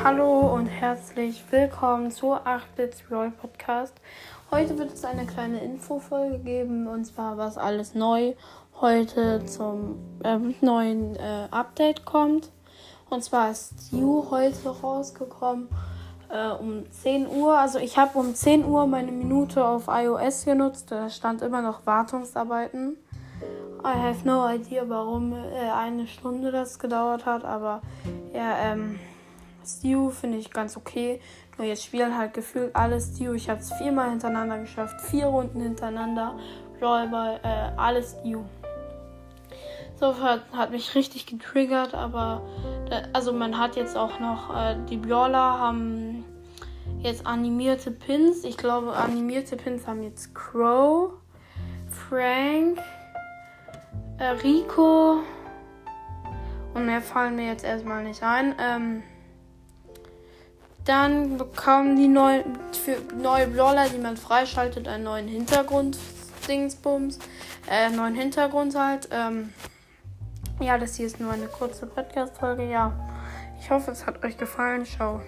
Hallo und herzlich willkommen zur 8-Bits Roll Podcast. Heute wird es eine kleine Infofolge geben und zwar was alles neu heute zum äh, neuen äh, Update kommt. Und zwar ist Stu heute rausgekommen äh, um 10 Uhr. Also ich habe um 10 Uhr meine Minute auf iOS genutzt. Da stand immer noch Wartungsarbeiten. I have no idea, warum äh, eine Stunde das gedauert hat, aber ja, ähm, Stew finde ich ganz okay. Nur jetzt spielen halt gefühlt alle Stew. Ich habe es viermal hintereinander geschafft, vier Runden hintereinander. Rollball, äh, alles Stew. So hat, hat mich richtig getriggert, aber äh, also man hat jetzt auch noch äh, die Brawler haben jetzt animierte Pins. Ich glaube, animierte Pins haben jetzt Crow, Frank, äh, Rico und mehr fallen mir jetzt erstmal nicht ein. Ähm, dann bekommen die neu, für neue Brawler, die man freischaltet, einen neuen Hintergrund. Dingsbums. Äh, neuen Hintergrund halt. Ähm, ja, das hier ist nur eine kurze Podcast-Folge. Ja, ich hoffe, es hat euch gefallen. Ciao.